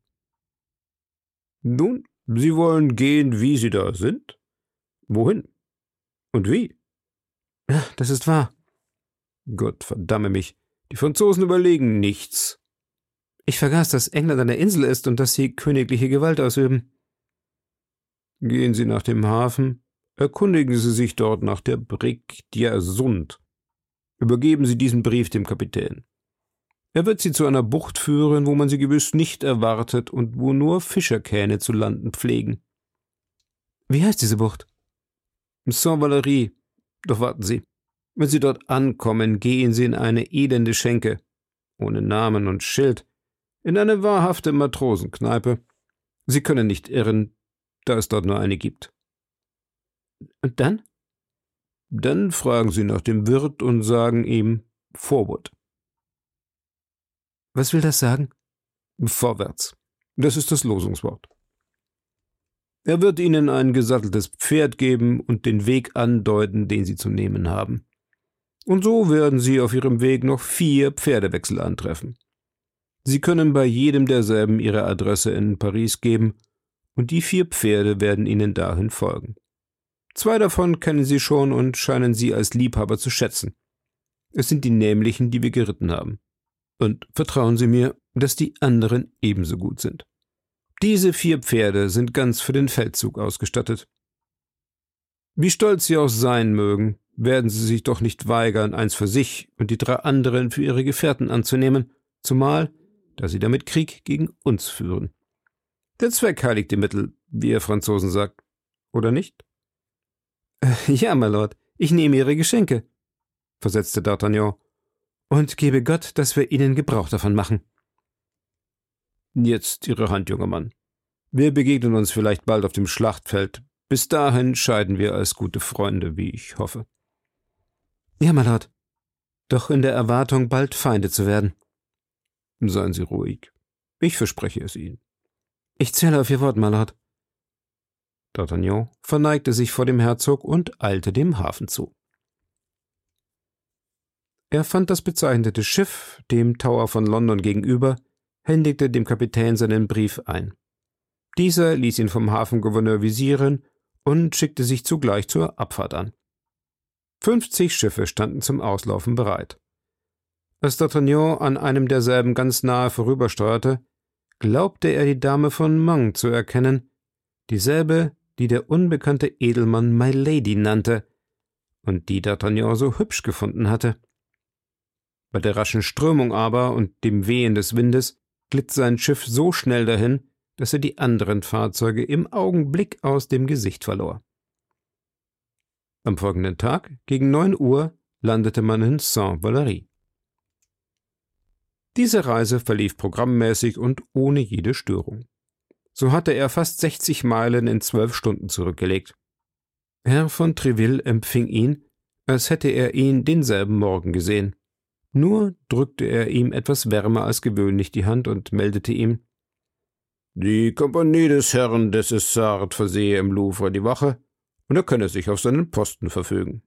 Nun, Sie wollen gehen, wie Sie da sind? Wohin? Und wie? Ja, das ist wahr. Gott verdamme mich, die Franzosen überlegen nichts. Ich vergaß, dass England eine Insel ist und dass sie königliche Gewalt ausüben. Gehen Sie nach dem Hafen, erkundigen Sie sich dort nach der Brig Diersund. Übergeben Sie diesen Brief dem Kapitän. Er wird Sie zu einer Bucht führen, wo man Sie gewiss nicht erwartet und wo nur Fischerkähne zu landen pflegen. Wie heißt diese Bucht? Saint-Valery. Doch warten Sie. Wenn Sie dort ankommen, gehen Sie in eine elende Schenke, ohne Namen und Schild, in eine wahrhafte Matrosenkneipe. Sie können nicht irren, da es dort nur eine gibt. Und dann? Dann fragen Sie nach dem Wirt und sagen ihm Forward. Was will das sagen? Vorwärts. Das ist das Losungswort. Er wird Ihnen ein gesatteltes Pferd geben und den Weg andeuten, den Sie zu nehmen haben. Und so werden Sie auf Ihrem Weg noch vier Pferdewechsel antreffen. Sie können bei jedem derselben Ihre Adresse in Paris geben und die vier Pferde werden ihnen dahin folgen. Zwei davon kennen sie schon und scheinen sie als Liebhaber zu schätzen. Es sind die nämlichen, die wir geritten haben. Und vertrauen Sie mir, dass die anderen ebenso gut sind. Diese vier Pferde sind ganz für den Feldzug ausgestattet. Wie stolz sie auch sein mögen, werden sie sich doch nicht weigern, eins für sich und die drei anderen für ihre Gefährten anzunehmen, zumal, da sie damit Krieg gegen uns führen. Der Zweck heiligt die Mittel, wie ihr Franzosen sagt, oder nicht? Ja, my Lord, ich nehme Ihre Geschenke, versetzte D'Artagnan, und gebe Gott, dass wir Ihnen Gebrauch davon machen. Jetzt Ihre Hand, junger Mann. Wir begegnen uns vielleicht bald auf dem Schlachtfeld. Bis dahin scheiden wir als gute Freunde, wie ich hoffe. Ja, my Lord. Doch in der Erwartung, bald Feinde zu werden. Seien Sie ruhig. Ich verspreche es Ihnen. Ich zähle auf Ihr Wort, my Lord. D'Artagnan verneigte sich vor dem Herzog und eilte dem Hafen zu. Er fand das bezeichnete Schiff, dem Tower von London gegenüber, händigte dem Kapitän seinen Brief ein. Dieser ließ ihn vom Hafengouverneur visieren und schickte sich zugleich zur Abfahrt an. Fünfzig Schiffe standen zum Auslaufen bereit. Als D'Artagnan an einem derselben ganz nahe vorübersteuerte, glaubte er die Dame von Mang zu erkennen, dieselbe, die der unbekannte Edelmann My Lady nannte und die D'Artagnan so hübsch gefunden hatte. Bei der raschen Strömung aber und dem Wehen des Windes glitt sein Schiff so schnell dahin, dass er die anderen Fahrzeuge im Augenblick aus dem Gesicht verlor. Am folgenden Tag, gegen neun Uhr, landete man in Saint-Valery. Diese Reise verlief programmmäßig und ohne jede Störung. So hatte er fast 60 Meilen in zwölf Stunden zurückgelegt. Herr von Treville empfing ihn, als hätte er ihn denselben Morgen gesehen. Nur drückte er ihm etwas wärmer als gewöhnlich die Hand und meldete ihm Die Kompanie des Herrn des Essart versehe im Louvre die Wache, und er könne sich auf seinen Posten verfügen.